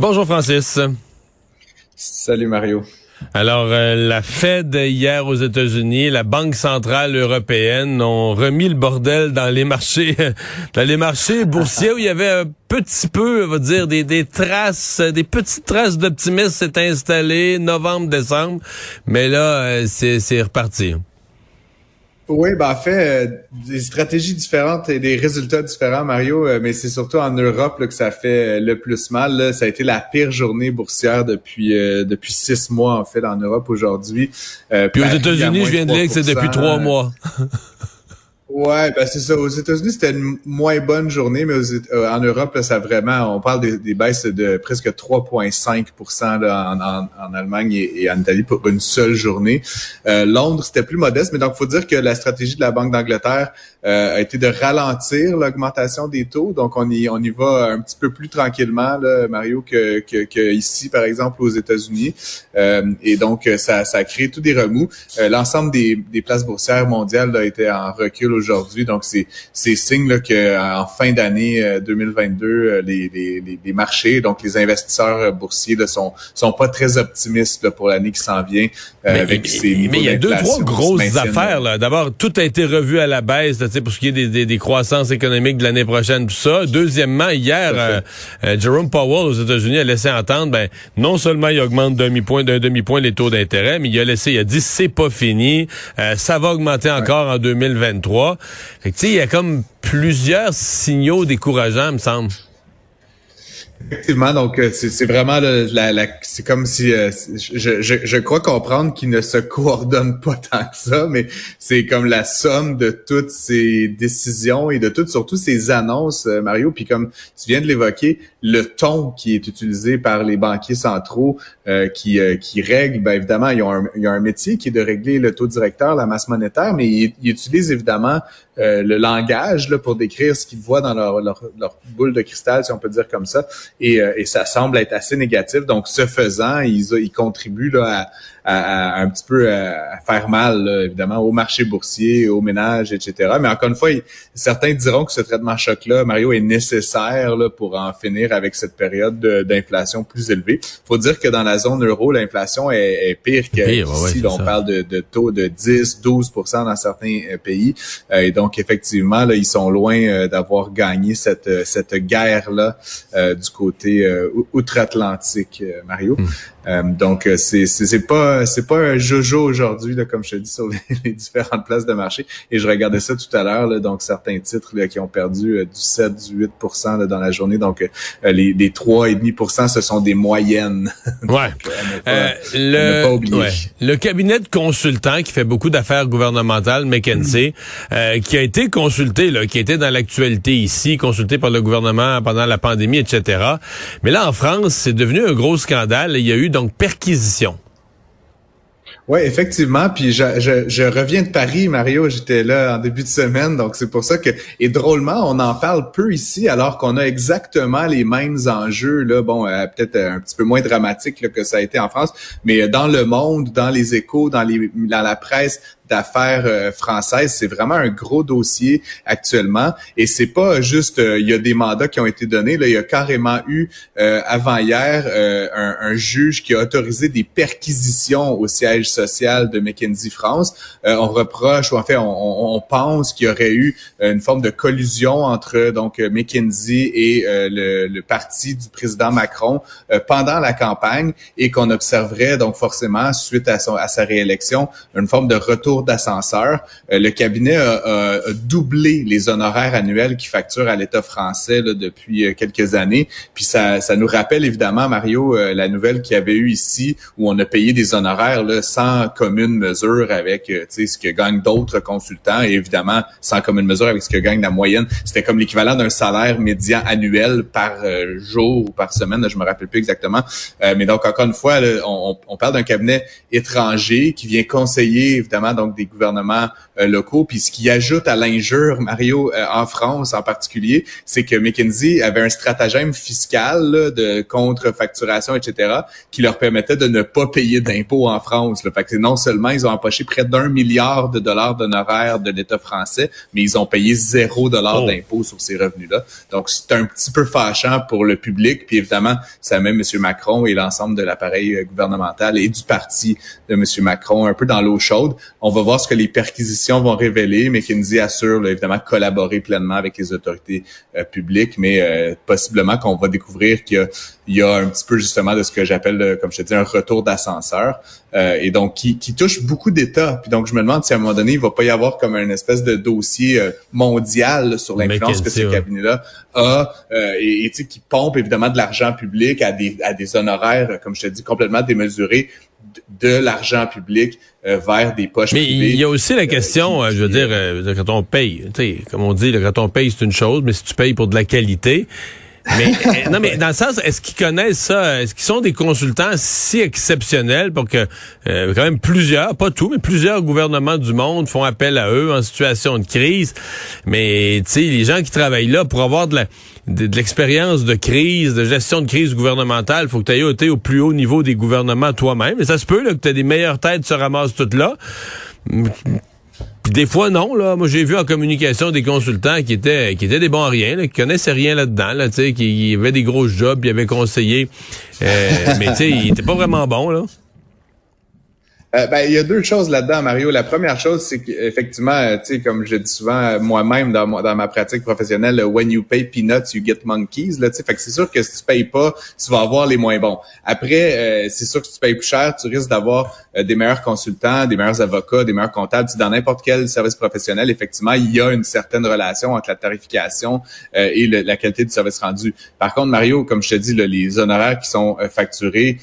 Bonjour Francis. Salut Mario. Alors, euh, la Fed hier aux États-Unis, la Banque centrale européenne ont remis le bordel dans les marchés, dans les marchés boursiers où il y avait un petit peu, on va dire, des, des traces, des petites traces d'optimisme s'est installé novembre, décembre, mais là, euh, c'est reparti. Oui, ben en fait, euh, des stratégies différentes et des résultats différents, Mario, euh, mais c'est surtout en Europe là, que ça fait euh, le plus mal. Là. Ça a été la pire journée boursière depuis depuis six mois, en fait, en Europe aujourd'hui. Puis aux États-Unis, je viens de lire que c'est depuis trois mois. Ouais, ben c'est ça. Aux États-Unis, c'était une moins bonne journée, mais euh, en Europe, là, ça vraiment, on parle des, baisses de presque 3,5 en, en, en, Allemagne et, en Italie pour une seule journée. Euh, Londres, c'était plus modeste, mais donc faut dire que la stratégie de la Banque d'Angleterre euh, a été de ralentir l'augmentation des taux. Donc on y on y va un petit peu plus tranquillement, là, Mario, que, que, que ici, par exemple, aux États-Unis. Euh, et donc ça, ça a créé tout des remous. L'ensemble des, des places boursières mondiales a été en recul aujourd'hui. Donc, c'est c'est signe là, que en fin d'année 2022, euh, euh, les, les, les, marchés, donc les investisseurs euh, boursiers là, sont sont pas très optimistes là, pour l'année qui s'en vient mais, avec ces Mais il y a deux trois grosses affaires. Là. D'abord, tout a été revu à la baisse pour ce qui est des, des, des croissances économiques de l'année prochaine, tout ça. Deuxièmement, hier, Jerome Powell aux États-Unis a laissé entendre, ben non seulement il augmente d'un demi point les taux d'intérêt, mais il a laissé, il a dit c'est pas fini, ça va augmenter encore en 2023. Fait que, il y a comme plusieurs signaux décourageants, me semble. Effectivement, donc euh, c'est vraiment la, la, c'est comme si euh, je, je, je, crois comprendre qu'ils ne se coordonnent pas tant que ça, mais c'est comme la somme de toutes ces décisions et de toutes surtout ces annonces, euh, Mario. Puis comme tu viens de l'évoquer, le ton qui est utilisé par les banquiers centraux qui qui règlent, bien évidemment, ils ont, un, ils ont un métier qui est de régler le taux directeur, la masse monétaire, mais ils, ils utilisent évidemment le langage là, pour décrire ce qu'ils voient dans leur, leur, leur boule de cristal, si on peut dire comme ça et, euh, et, ça semble être assez négatif. Donc, ce faisant, ils, ils contribuent là, à, à, un petit peu euh, à, faire mal, évidemment, au marché boursier, aux ménages, etc. Mais encore une fois, certains diront que ce traitement choc-là, Mario, est nécessaire là, pour en finir avec cette période d'inflation plus élevée. faut dire que dans la zone euro, l'inflation est, pire qu'ici. on parle de, de, taux de 10, 12% dans certains euh, pays. Euh, et donc, effectivement, là, ils sont loin d'avoir gagné cette, cette guerre-là du côté outre-Atlantique, Mario. Hmm. donc, c'est c'est pas c'est pas un jojo aujourd'hui, comme je te dis, sur les, différentes places de marché. Et je regardais ça tout à l'heure, donc certains titres qui ont perdu euh, du 7, du 8 dans la journée. Donc, euh, les, les 3,5% ce sont des moyennes. ouais. Euh, le, le cabinet de consultants qui fait beaucoup d'affaires gouvernementales, McKinsey, qui a été consulté, là, qui était dans l'actualité ici, consulté par le gouvernement pendant la pandémie, etc. Mais là, en France, c'est devenu un gros scandale. Il y a eu donc perquisition. Oui, effectivement. Puis je, je, je, reviens de Paris, Mario. J'étais là en début de semaine, donc c'est pour ça que et drôlement, on en parle peu ici, alors qu'on a exactement les mêmes enjeux. Là, bon, euh, peut-être un petit peu moins dramatique que ça a été en France, mais dans le monde, dans les échos, dans les dans la presse, d'affaires françaises. C'est vraiment un gros dossier actuellement. Et c'est pas juste, il y a des mandats qui ont été donnés. Là, il y a carrément eu avant hier un, juge qui a autorisé des perquisitions au siège social de McKinsey France. on reproche, ou en fait, on, pense qu'il y aurait eu une forme de collusion entre donc McKinsey et le, parti du président Macron pendant la campagne et qu'on observerait donc forcément suite à sa réélection une forme de retour d'ascenseur. Euh, le cabinet a, doublé les honoraires annuels qu'il facture à l'État français là, depuis euh, quelques années. Puis ça, ça nous rappelle évidemment Mario euh, la nouvelle qu'il y avait eu ici où on a payé des honoraires là, sans commune mesure avec ce que gagnent d'autres consultants et évidemment sans commune mesure avec ce que gagne la moyenne. C'était comme l'équivalent d'un salaire médian annuel par jour ou par semaine, je me rappelle plus exactement. mais donc encore une fois, on, on, parle d'un cabinet étranger qui vient conseiller évidemment donc des gouvernements euh, locaux. Puis ce qui ajoute à l'injure, Mario, euh, en France en particulier, c'est que McKinsey avait un stratagème fiscal de contre-facturation, etc., qui leur permettait de ne pas payer d'impôts en France. Fait que non seulement ils ont empoché près d'un milliard de dollars d'honoraires de l'État français, mais ils ont payé zéro dollar oh. d'impôts sur ces revenus-là. Donc c'est un petit peu fâchant pour le public. Puis évidemment, ça met M. Macron et l'ensemble de l'appareil euh, gouvernemental et du parti de M. Macron un peu dans l'eau chaude. On va voir ce que les perquisitions vont révéler. McKinsey assure évidemment collaborer pleinement avec les autorités euh, publiques, mais euh, possiblement qu'on va découvrir qu'il y, a, un petit peu justement de ce que j'appelle, comme je te dis, un retour d'ascenseur. et donc qui, touche beaucoup d'États. Puis donc je me demande si à un moment donné, il va pas y avoir comme une espèce de dossier mondial sur l'influence que ce cabinet-là a et, et qui pompe évidemment de l'argent public à des, à des honoraires, comme je te dis, complètement démesurés de l'argent public euh, vers des poches mais privées. il y a aussi la question, euh, je veux dire, euh, quand on paye, comme on dit, quand on paye, c'est une chose, mais si tu payes pour de la qualité, mais non, mais dans le sens, est-ce qu'ils connaissent ça? Est-ce qu'ils sont des consultants si exceptionnels pour que quand même plusieurs, pas tous, mais plusieurs gouvernements du monde font appel à eux en situation de crise? Mais tu sais, les gens qui travaillent là pour avoir de la de, l'expérience de crise, de gestion de crise gouvernementale, faut que tu ailles au plus haut niveau des gouvernements toi-même. Et ça se peut là, que tu des meilleures têtes se ramassent toutes là. Des fois, non. Là. Moi, j'ai vu en communication des consultants qui étaient qui étaient des bons à rien, là, qui connaissaient rien là-dedans, là, qui, qui avaient des gros jobs, qui avaient conseillé. Euh, mais tu sais, ils étaient pas vraiment bons, là. Euh, ben, il y a deux choses là-dedans, Mario. La première chose, c'est qu'effectivement, euh, tu sais, comme je dis souvent euh, moi-même dans, dans ma pratique professionnelle, when you pay peanuts, you get monkeys. Là, fait que c'est sûr que si tu payes pas, tu vas avoir les moins bons. Après, c'est sûr que si tu payes plus cher, tu risques d'avoir des meilleurs consultants, des meilleurs avocats, des meilleurs comptables. dans n'importe quel service professionnel, effectivement, il y a une certaine relation entre la tarification et la qualité du service rendu. Par contre, Mario, comme je te dis, les honoraires qui sont facturés,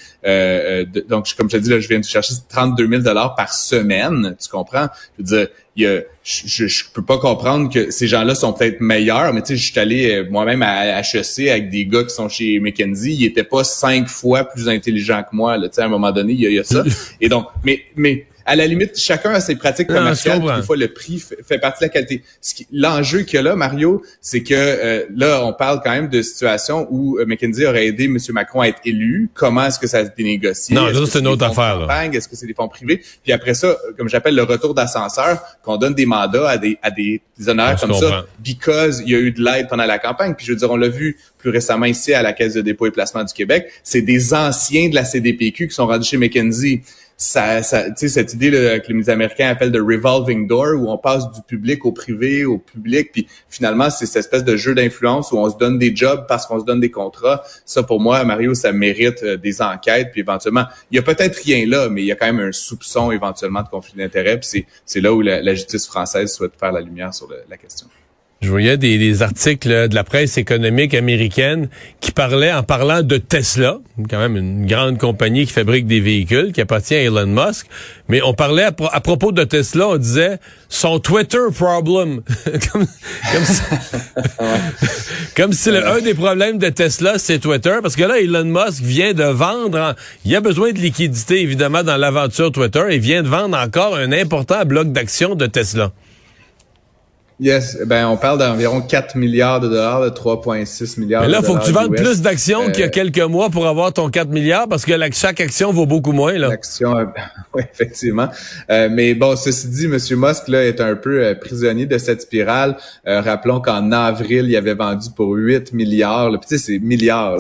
donc comme je te dis, là, je viens de chercher 30 2000 dollars par semaine, tu comprends? Je veux dire, il y a, je, je, peux pas comprendre que ces gens-là sont peut-être meilleurs, mais tu sais, je suis allé euh, moi-même à HEC avec des gars qui sont chez McKenzie, ils étaient pas cinq fois plus intelligents que moi, là, tu sais, à un moment donné, il y a, il y a ça. Et donc, mais, mais à la limite, chacun a ses pratiques commerciales. des fois, le prix fait, partie de la qualité. L'enjeu qu'il y a là, Mario, c'est que euh, là, on parle quand même de situation où euh, McKinsey aurait aidé M. Macron à être élu. Comment est-ce que ça a été négocié? Non, ça, c'est une autre affaire. Est-ce que c'est des fonds privés? Puis après ça, comme j'appelle le retour d'ascenseur, qu'on donne des mandats à des, à des, des honneurs comme ça, because il y a eu de l'aide pendant la campagne. Puis je veux dire, on l'a vu plus récemment ici à la Caisse de dépôt et placement du Québec. C'est des anciens de la CDPQ qui sont rendus chez McKinsey ça, ça cette idée que les Américains appellent de revolving door, où on passe du public au privé, au public, puis finalement, c'est cette espèce de jeu d'influence où on se donne des jobs parce qu'on se donne des contrats. Ça, pour moi, Mario, ça mérite euh, des enquêtes, puis éventuellement, il y a peut-être rien là, mais il y a quand même un soupçon éventuellement de conflit d'intérêts, c'est là où la, justice française souhaite faire la lumière sur la question. Je voyais des, articles de la presse économique américaine qui parlaient, en parlant de Tesla, quand même une grande compagnie qui fabrique des véhicules, qui appartient à Elon Musk, mais on parlait à, propos de Tesla, on disait son Twitter problem. comme, si, comme si un des problèmes de Tesla, c'est Twitter, parce que là, Elon Musk vient de vendre, il a besoin de liquidité, évidemment, dans l'aventure Twitter, et vient de vendre encore un important bloc d'action de Tesla. Yes, ben on parle d'environ 4 milliards de dollars, de 3,6 milliards. Mais là, il faut que tu vendes plus d'actions qu'il y a quelques mois pour avoir ton 4 milliards, parce que chaque action vaut beaucoup moins là. L'action, oui, effectivement. mais bon, ceci dit, M. Musk là est un peu prisonnier de cette spirale. rappelons qu'en avril, il avait vendu pour 8 milliards. Puis tu sais, c'est milliards.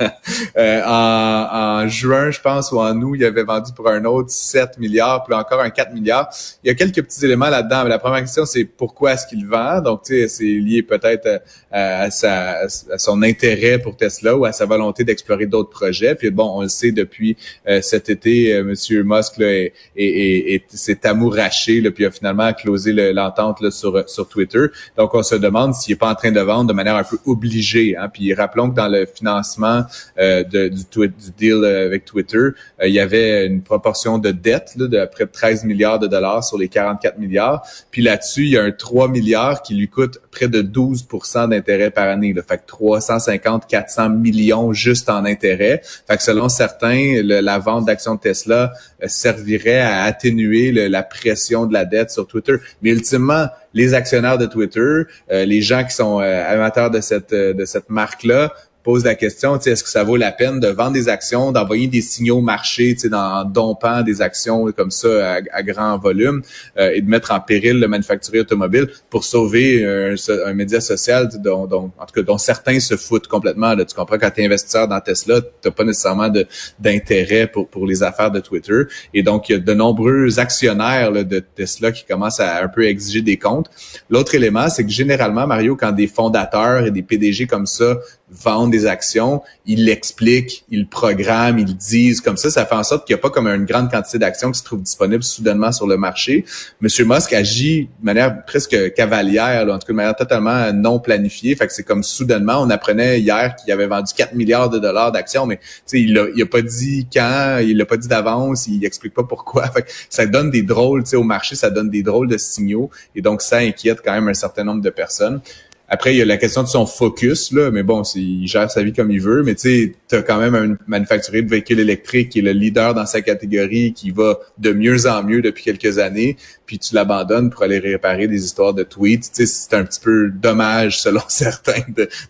en, en juin, je pense, ou en août, il avait vendu pour un autre 7 milliards, puis encore un 4 milliards. Il y a quelques petits éléments là-dedans. Mais la première question, c'est pourquoi est-ce qu'il Donc, tu sais, c'est lié peut-être à, sa, son intérêt pour Tesla ou à sa volonté d'explorer d'autres projets. Puis bon, on le sait depuis euh, cet été, euh, Monsieur Musk là, est, est, s'est amouraché, là, puis a finalement closé l'entente sur, sur Twitter. Donc, on se demande s'il est pas en train de vendre de manière un peu obligée. Hein. Puis rappelons que dans le financement euh, du, du, deal avec Twitter, il y avait une proportion de dette là, de près de 13 milliards de dollars sur les 44 milliards. Puis là-dessus, il y a un 3 milliards qui lui coûte près de 12 d'intérêt par année. Là. Fait que 350, 400 millions juste en intérêt. Fait que selon certains, la vente d'actions de Tesla euh, servirait à atténuer la pression de la dette sur Twitter. Mais ultimement, les actionnaires de Twitter, euh, les gens qui sont euh, amateurs de cette de cette marque-là, pose la question, est-ce que ça vaut la peine de vendre des actions, d'envoyer des signaux marché, en dompant des actions comme ça à, grand volume euh, et de mettre en péril le manufacturier automobile pour sauver un, média social dont, en tout cas, dont certains se foutent complètement. Là. Tu comprends, quand tu es investisseur dans Tesla, tu pas nécessairement d'intérêt pour, pour les affaires de Twitter. Et donc, il y a de nombreux actionnaires de Tesla qui commencent à un peu exiger des comptes. L'autre élément, c'est que généralement, Mario, quand des fondateurs et des PDG comme ça vendent des actions, ils l'expliquent, ils programment, ils disent comme ça. Ça fait en sorte qu'il n'y a pas comme une grande quantité d'actions qui se trouvent disponibles soudainement sur le marché. Monsieur Musk agit de manière presque cavalière, en tout cas de manière totalement non planifiée. Fait que c'est comme soudainement, on apprenait hier qu'il avait vendu 4 milliards de dollars d'actions, mais il a, il a pas dit quand, il l'a pas dit d'avance, il explique pas pourquoi. Fait ça donne des drôles, au marché, ça donne des drôles de signaux. Et donc, ça inquiète quand même un certain nombre de personnes. Après, il y a la question de son focus, là, mais bon, il gère sa vie comme il veut. Mais tu sais, tu as quand même un manufacturier de véhicules électriques qui est le leader dans sa catégorie, qui va de mieux en mieux depuis quelques années, puis tu l'abandonnes pour aller réparer des histoires de tweets. Tu sais, c'est un petit peu dommage, selon certains,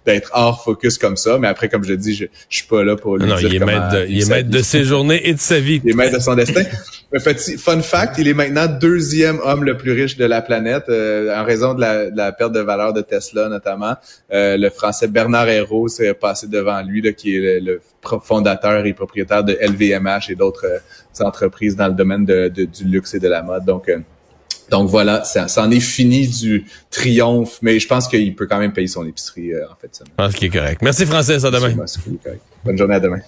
d'être hors focus comme ça. Mais après, comme je dis, je, je suis pas là pour lui non, dire il est maître de, il est maître de ses journées et de sa vie. Il est maître de son destin. Un petit fun fact, il est maintenant deuxième homme le plus riche de la planète euh, en raison de la, de la perte de valeur de Tesla notamment. Euh, le français Bernard Hérault s'est passé devant lui, là, qui est le, fondateur et propriétaire de LVMH et d'autres euh, entreprises dans le domaine de, du luxe et de la mode. Donc, euh, donc voilà, ça, en est fini du triomphe, mais je pense qu'il peut quand même payer son épicerie en fait. Je pense qu'il est correct. Merci Francis, à demain. Bonne journée à demain.